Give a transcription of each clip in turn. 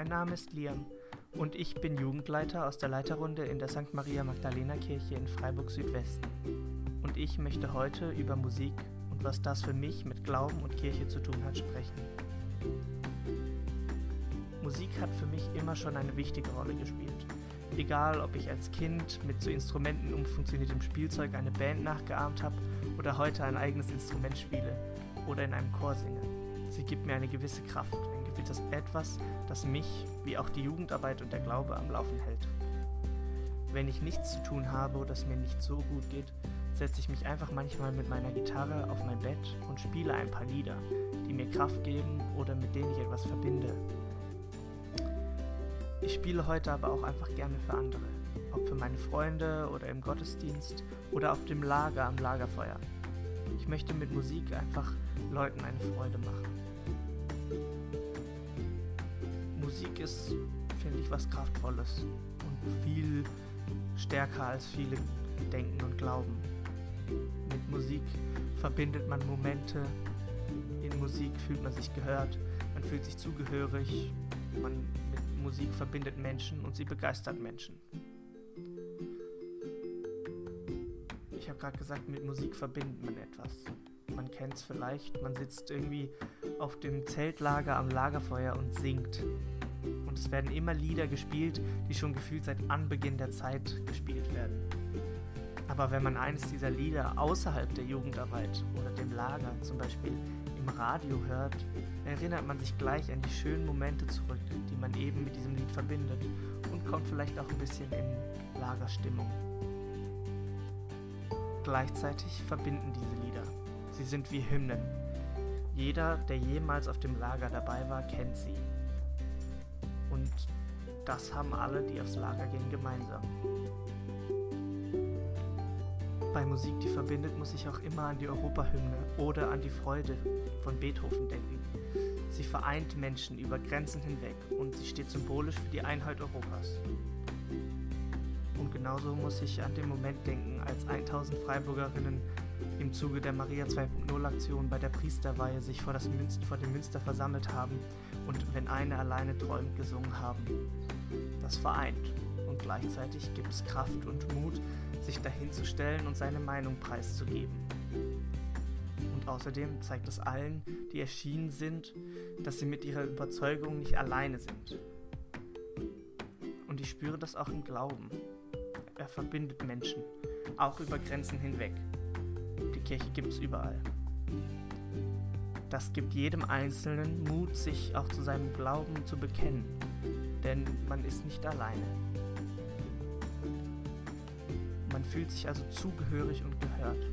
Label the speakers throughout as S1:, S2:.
S1: Mein Name ist Liam und ich bin Jugendleiter aus der Leiterrunde in der St. Maria Magdalena Kirche in Freiburg Südwesten. Und ich möchte heute über Musik und was das für mich mit Glauben und Kirche zu tun hat sprechen. Musik hat für mich immer schon eine wichtige Rolle gespielt. Egal, ob ich als Kind mit so Instrumenten umfunktioniertem Spielzeug eine Band nachgeahmt habe oder heute ein eigenes Instrument spiele oder in einem Chor singe. Sie gibt mir eine gewisse Kraft, ein gewisses Etwas, das mich, wie auch die Jugendarbeit und der Glaube, am Laufen hält. Wenn ich nichts zu tun habe oder es mir nicht so gut geht, setze ich mich einfach manchmal mit meiner Gitarre auf mein Bett und spiele ein paar Lieder, die mir Kraft geben oder mit denen ich etwas verbinde. Ich spiele heute aber auch einfach gerne für andere, ob für meine Freunde oder im Gottesdienst oder auf dem Lager am Lagerfeuer. Ich möchte mit Musik einfach Leuten eine Freude machen. Musik ist, finde ich, was Kraftvolles und viel stärker als viele denken und glauben. Mit Musik verbindet man Momente, in Musik fühlt man sich gehört, man fühlt sich zugehörig, man mit Musik verbindet Menschen und sie begeistert Menschen. Ich habe gerade gesagt, mit Musik verbindet man etwas. Man kennt es vielleicht, man sitzt irgendwie auf dem Zeltlager am Lagerfeuer und singt. Es werden immer Lieder gespielt, die schon gefühlt seit Anbeginn der Zeit gespielt werden. Aber wenn man eines dieser Lieder außerhalb der Jugendarbeit oder dem Lager zum Beispiel im Radio hört, erinnert man sich gleich an die schönen Momente zurück, die man eben mit diesem Lied verbindet und kommt vielleicht auch ein bisschen in Lagerstimmung. Gleichzeitig verbinden diese Lieder. Sie sind wie Hymnen. Jeder, der jemals auf dem Lager dabei war, kennt sie. Und das haben alle, die aufs Lager gehen, gemeinsam. Bei Musik, die verbindet, muss ich auch immer an die Europahymne oder an die Freude von Beethoven denken. Sie vereint Menschen über Grenzen hinweg und sie steht symbolisch für die Einheit Europas. Und genauso muss ich an den Moment denken, als 1000 Freiburgerinnen im Zuge der Maria 2.0 Aktion bei der Priesterweihe sich vor, Münster, vor dem Münster versammelt haben und wenn eine alleine träumt gesungen haben. Das vereint und gleichzeitig gibt es Kraft und Mut, sich dahinzustellen und seine Meinung preiszugeben. Und außerdem zeigt es allen, die erschienen sind, dass sie mit ihrer Überzeugung nicht alleine sind. Und ich spüre das auch im Glauben. Er verbindet Menschen, auch über Grenzen hinweg. Die Kirche gibt es überall. Das gibt jedem Einzelnen Mut, sich auch zu seinem Glauben zu bekennen, denn man ist nicht alleine. Man fühlt sich also zugehörig und gehört.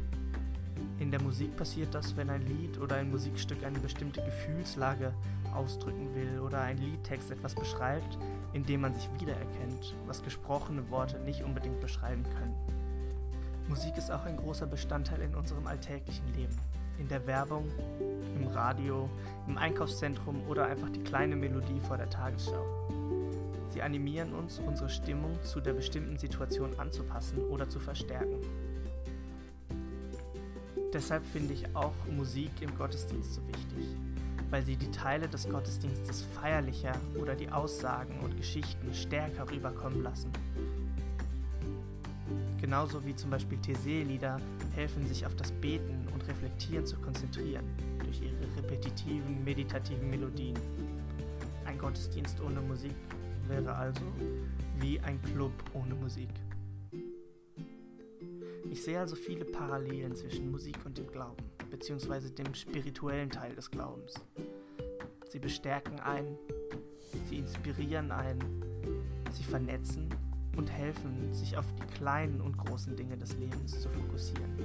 S1: In der Musik passiert das, wenn ein Lied oder ein Musikstück eine bestimmte Gefühlslage ausdrücken will oder ein Liedtext etwas beschreibt, in dem man sich wiedererkennt, was gesprochene Worte nicht unbedingt beschreiben können. Musik ist auch ein großer Bestandteil in unserem alltäglichen Leben. In der Werbung, im Radio, im Einkaufszentrum oder einfach die kleine Melodie vor der Tagesschau. Sie animieren uns, unsere Stimmung zu der bestimmten Situation anzupassen oder zu verstärken. Deshalb finde ich auch Musik im Gottesdienst so wichtig, weil sie die Teile des Gottesdienstes feierlicher oder die Aussagen und Geschichten stärker rüberkommen lassen. Genauso wie zum Beispiel Thesee-Lieder helfen, sich auf das Beten und Reflektieren zu konzentrieren, durch ihre repetitiven, meditativen Melodien. Ein Gottesdienst ohne Musik wäre also wie ein Club ohne Musik. Ich sehe also viele Parallelen zwischen Musik und dem Glauben, beziehungsweise dem spirituellen Teil des Glaubens. Sie bestärken einen, sie inspirieren einen, sie vernetzen und helfen, sich auf die kleinen und großen Dinge des Lebens zu fokussieren.